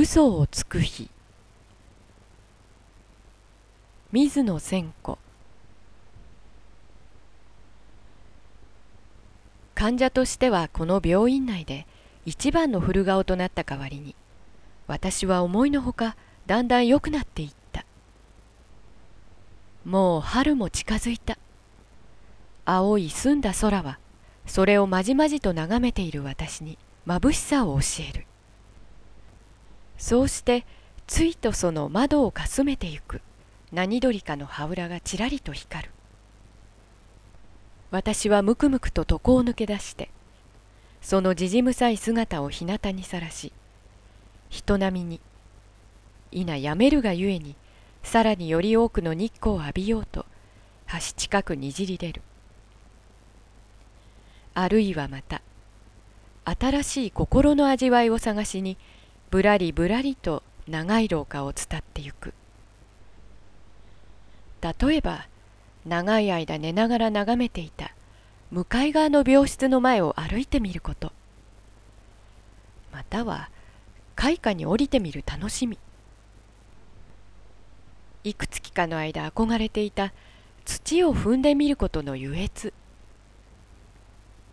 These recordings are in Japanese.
嘘をつく日。水野千子。患者としてはこの病院内で一番の古顔となった代わりに私は思いのほかだんだん良くなっていった。もう春も近づいた。青い澄んだ空はそれをまじまじと眺めている私に眩しさを教える。そうしてついとその窓をかすめてゆく。何鳥かの羽裏がちらりと光る。私はむくむくと床を抜け出してそのじじむさい姿を日向にさらし人並みに皆やめるがゆえにさらにより多くの日光を浴びようと橋近くにじり出る。あるいはまた新しい心の味わいを探しにぶらりぶらりと長い廊下を伝ってゆく。例えば長い間寝ながら眺めていた向かい側の病室の前を歩いてみること。または開花に降りてみる楽しみ。いくつきかの間憧れていた土を踏んでみることの優越。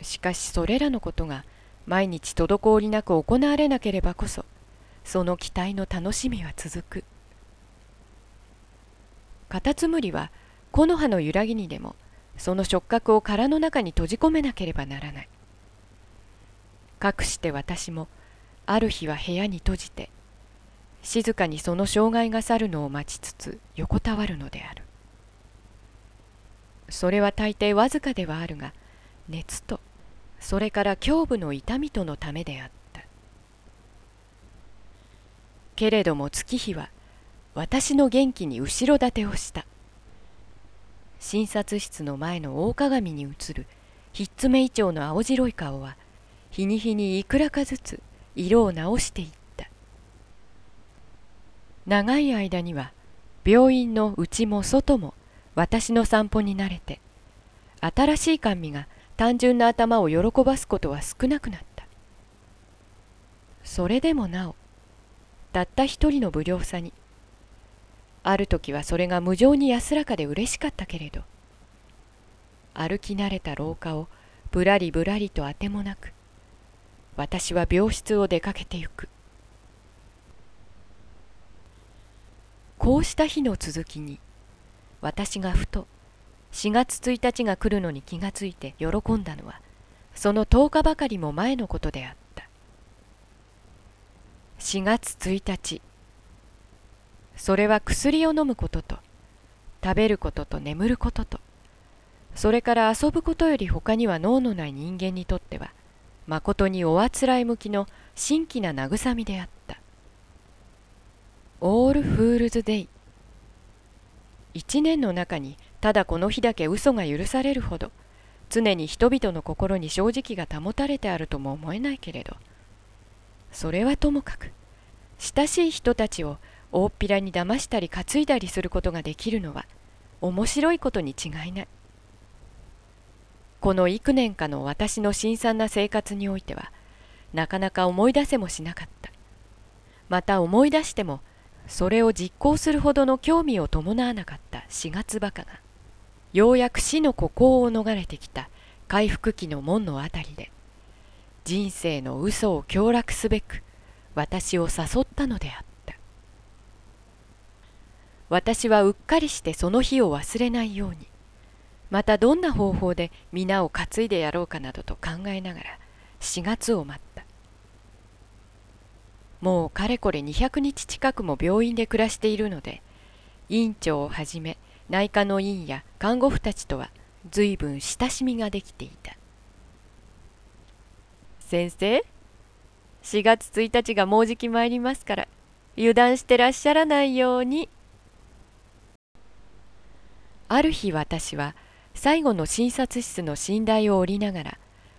しかしそれらのことが毎日滞りなく行われなければこそその期待の楽しみは続く。カタツムリは木の葉の揺らぎにでもその触覚を殻の中に閉じ込めなければならない。かくして私もある日は部屋に閉じて静かにその障害が去るのを待ちつつ横たわるのである。それは大抵わずかではあるが熱とそれから胸部の痛みとのためであった。けれども月日は私の元気に後ろ盾をした。診察室の前の大鏡に映るひっつめイチョウの青白い顔は日に日にいくらかずつ色を直していった。長い間には病院の内も外も私の散歩に慣れて新しい甘味が単純な頭を喜ばすことは少なくなった。それでもなおたった一人の無料さに。ある時はそれが無情に安らかで嬉しかったけれど。歩き慣れた廊下をぶらりぶらりとあてもなく私は病室を出かけてゆく。こうした日の続きに私がふと4月1日が来るのに気がついて喜んだのはその10日ばかりも前のことであった。4月1日。それは薬を飲むことと食べることと眠ることと。それから遊ぶことより他には脳のない人間にとってはまことにおあつらい向きの新規な慰みであった。オールフールズデイ。一年の中にただこの日だけ嘘が許されるほど常に人々の心に正直が保たれてあるとも思えないけれどそれはともかく親しい人たちを大っぴらに騙したり担いだりすることができるのは面白いことに違いない。この幾年かの私の辛酸な生活においてはなかなか思い出せもしなかった。また思い出してもそれを実行するほどの興味を伴わなかった4月バカがようやく死の孤高を逃れてきた回復期の門のあたりで人生の嘘を強楽すべく私を誘ったのであった。私はうっかりしてその日を忘れないようにまたどんな方法で皆を担いでやろうかなどと考えながら4月を待った。もうかれこれ200日近くも病院で暮らしているので院長をはじめ内科の院や看護婦たちとは随分親しみができていた。先生？4月1日がもうじき参りますから油断してらっしゃらないように。ある日私は最後の診察室の寝台を降りながら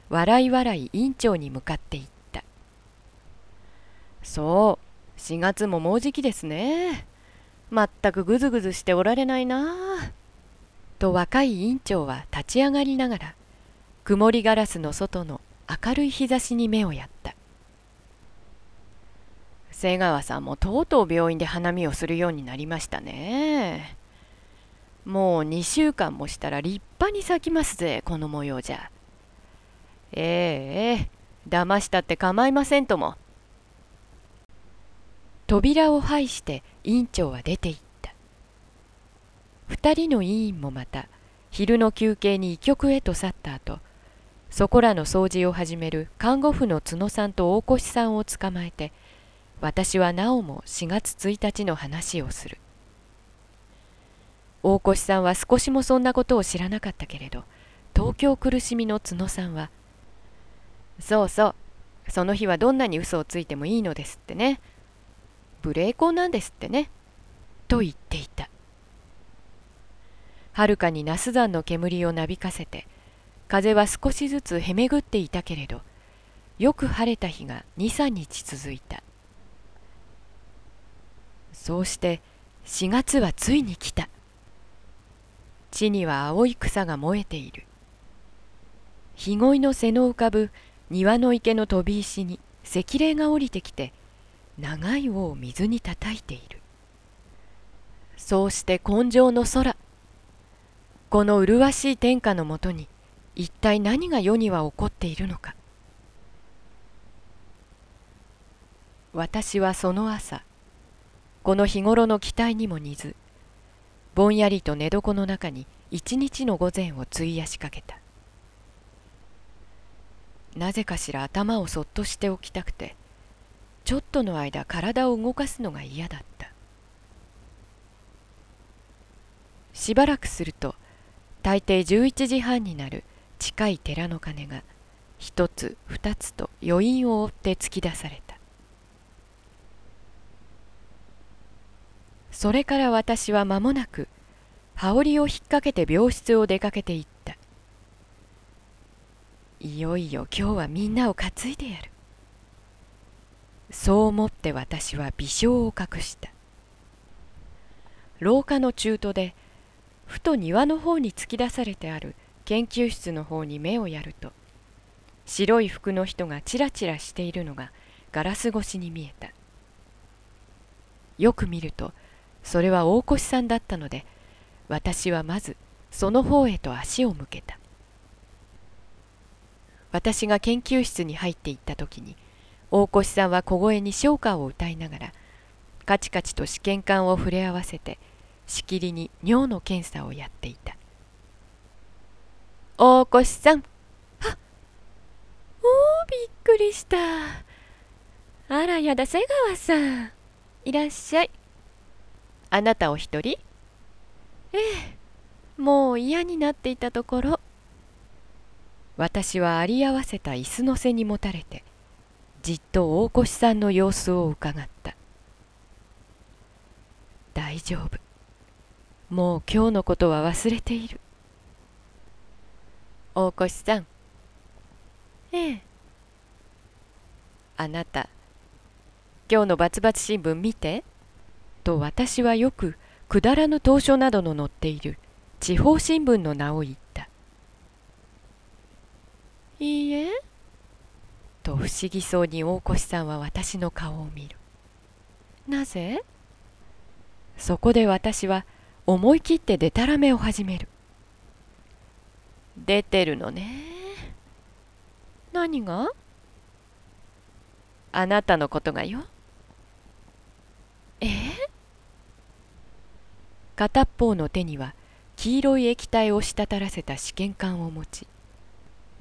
笑い笑い院長に向かっていった。そう4月ももうじきですね。まったくぐずぐずしておられないな。と若い院長は立ち上がりながら曇りガラスの外の明るい日差しに目をやった瀬川さんもとうとう病院で花見をするようになりましたね。もう2週間もしたら立派に咲きますぜ、この模様じゃ。ええええ、騙したって構いませんとも。扉を拝して委員長は出て行った。二人の委員もまた昼の休憩に医局へと去った後、そこらの掃除を始める看護婦の角さんと大越さんを捕まえて、私はなおも4月1日の話をする。大越さんは少しもそんなことを知らなかったけれど、東京苦しみの角さんは、そうそう、その日はどんなに嘘をついてもいいのですってね。無礼講なんですってね。と言っていた。はるかに那須山の煙をなびかせて、風は少しずつへめぐっていたけれど、よく晴れた日が二三日続いた。そうして4月はついに来た。地には青い草が燃えている。日鯉の背の浮かぶ庭の池の飛び石に石霊が降りてきて長い尾を水にたたいている。そうして根性の空この麗しい天下のもとに一体何が世には起こっているのか。私はその朝この日頃の期待にも似ずぼんやりと寝床の中に一日の午前を費やしかけた。なぜかしら頭をそっとしておきたくてちょっとの間体を動かすのが嫌だった。しばらくすると大抵11時半になる近い寺の鐘が一つ二つと余韻を追って突き出された。それから私は間もなく羽織を引っ掛けて病室を出かけていった。いよいよ今日はみんなを担いでやる。そう思って私は微笑を隠した。廊下の中途でふと庭の方に突き出されてある研究室の方に目をやると白い服の人がちらちらしているのがガラス越しに見えた。よく見るとそれは大越さんだったので私はまずその方へと足を向けた。私が研究室に入っていった時に大越さんは小声に唱歌を歌いながらカチカチと試験管を触れ合わせてしきりに尿の検査をやっていた。大越さん。はっおおびっくりした。あらやだ瀬川さん。いらっしゃい。あなたお一人？ええもう嫌になっていたところ。私はあり合わせた椅子の背にもたれてじっと大越さんの様子をうかがった。大丈夫。もう今日のことは忘れている大越さんええあなた今日のバツバツ新聞見て？と私はよくくだらぬ投書などの載っている地方新聞の名を言った。いいえ？と不思議そうに大越さんは私の顔を見る。なぜ？そこで私は思い切ってでたらめを始める。出てるのね。何が？あなたのことがよ。え？片方の手には黄色い液体を滴らせた試験管を持ち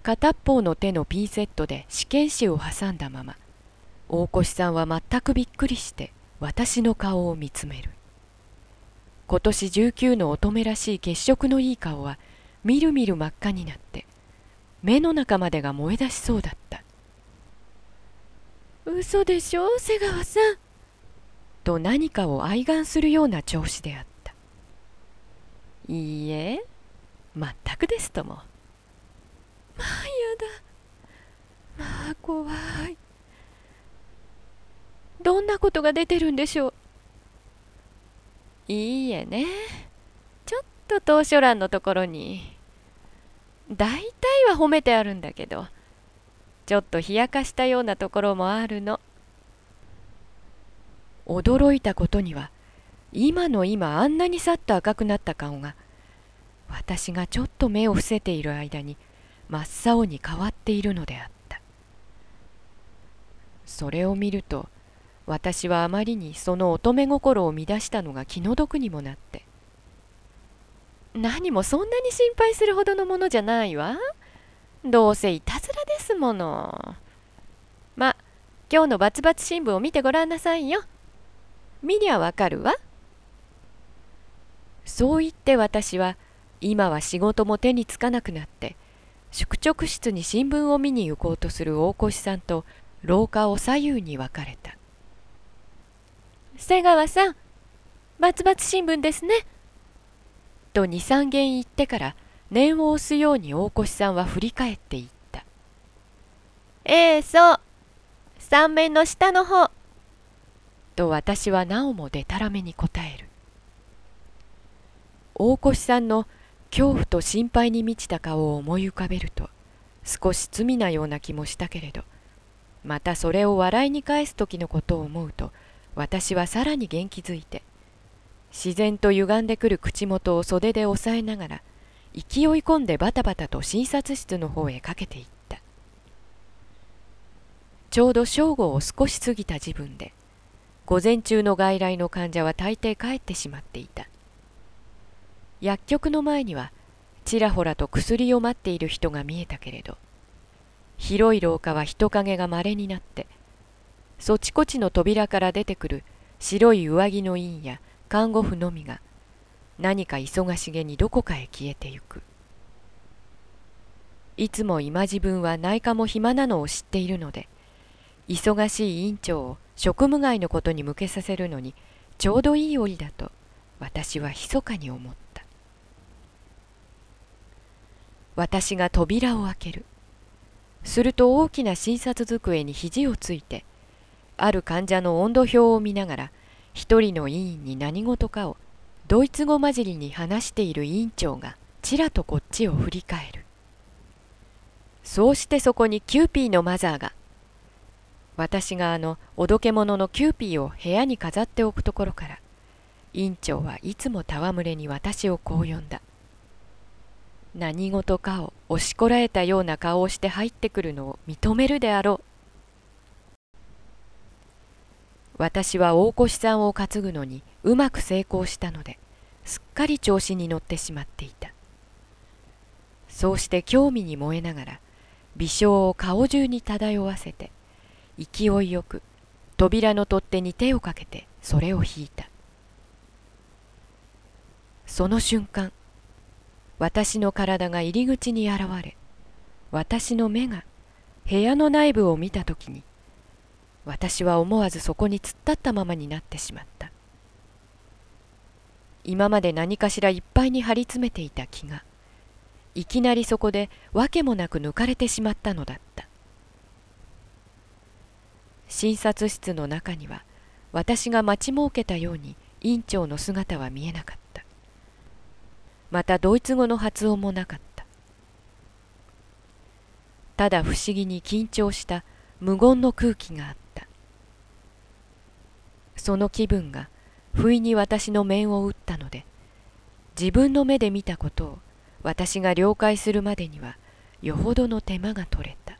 片方の手のピンセットで試験紙を挟んだまま大越さんは全くびっくりして私の顔を見つめる今年19の乙女らしい血色のいい顔はみるみる真っ赤になって目の中までが燃え出しそうだった。嘘でしょ瀬川さん。と何かを哀願するような調子であった。いいえ全くですとも。まあやだ。まあ怖い。どんなことが出てるんでしょう。いいえねと投書欄のところに大体は褒めてあるんだけどちょっと冷やかしたようなところもあるの。驚いたことには今の今あんなにさっと赤くなった顔が私がちょっと目を伏せている間に真っ青に変わっているのであった。それを見ると私はあまりにその乙女心を乱したのが気の毒にもなって何もそんなに心配するほどのものじゃないわ。どうせいたずらですもの。ま今日のバツバツ新聞を見てごらんなさいよ。見りゃわかるわ。そう言って私は今は仕事も手につかなくなって宿直室に新聞を見に行こうとする大越さんと廊下を左右に分かれた。瀬川さんバツバツ新聞ですね。と二三軒言ってから念を押すように大越さんは振り返って言った。ええそう。三面の下の方。と私はなおもでたらめに答える。大越さんの恐怖と心配に満ちた顔を思い浮かべると少し罪なような気もしたけれどまたそれを笑いに返す時のことを思うと私はさらに元気づいて自然と歪んでくる口元を袖で押さえながら勢い込んでバタバタと診察室の方へかけていった。ちょうど正午を少し過ぎた時分で午前中の外来の患者は大抵帰ってしまっていた。薬局の前にはちらほらと薬を待っている人が見えたけれど広い廊下は人影がまれになってそちこちの扉から出てくる白い上着の院や看護婦のみが何か忙しげにどこかへ消えてゆく。いつも今自分は内科も暇なのを知っているので忙しい院長を職務外のことに向けさせるのにちょうどいい折だと私は密かに思った。私が扉を開ける。すると大きな診察机に肘をついてある患者の温度表を見ながら一人の委員に何事かをドイツ語混じりに話している委員長がちらとこっちを振り返る。そうしてそこにキューピーのマザーが私があのおどけ者のキューピーを部屋に飾っておくところから委員長はいつも戯れに私をこう呼んだ。何事かを押しこらえたような顔をして入ってくるのを認めるであろう。私は大越さんを担ぐのにうまく成功したのですっかり調子に乗ってしまっていた。そうして興味に燃えながら微笑を顔中に漂わせて勢いよく扉の取っ手に手をかけてそれを引いた。その瞬間私の体が入り口に現れ私の目が部屋の内部を見た時に私は思わずそこに突っ立ったままになってしまった。今まで何かしらいっぱいに張り詰めていた気がいきなりそこで訳もなく抜かれてしまったのだった。診察室の中には私が待ち設けたように院長の姿は見えなかった。またドイツ語の発音もなかった。ただ不思議に緊張した無言の空気があった。その気分が不意に私の面を打ったので自分の目で見たことを私が了解するまでにはよほどの手間が取れた。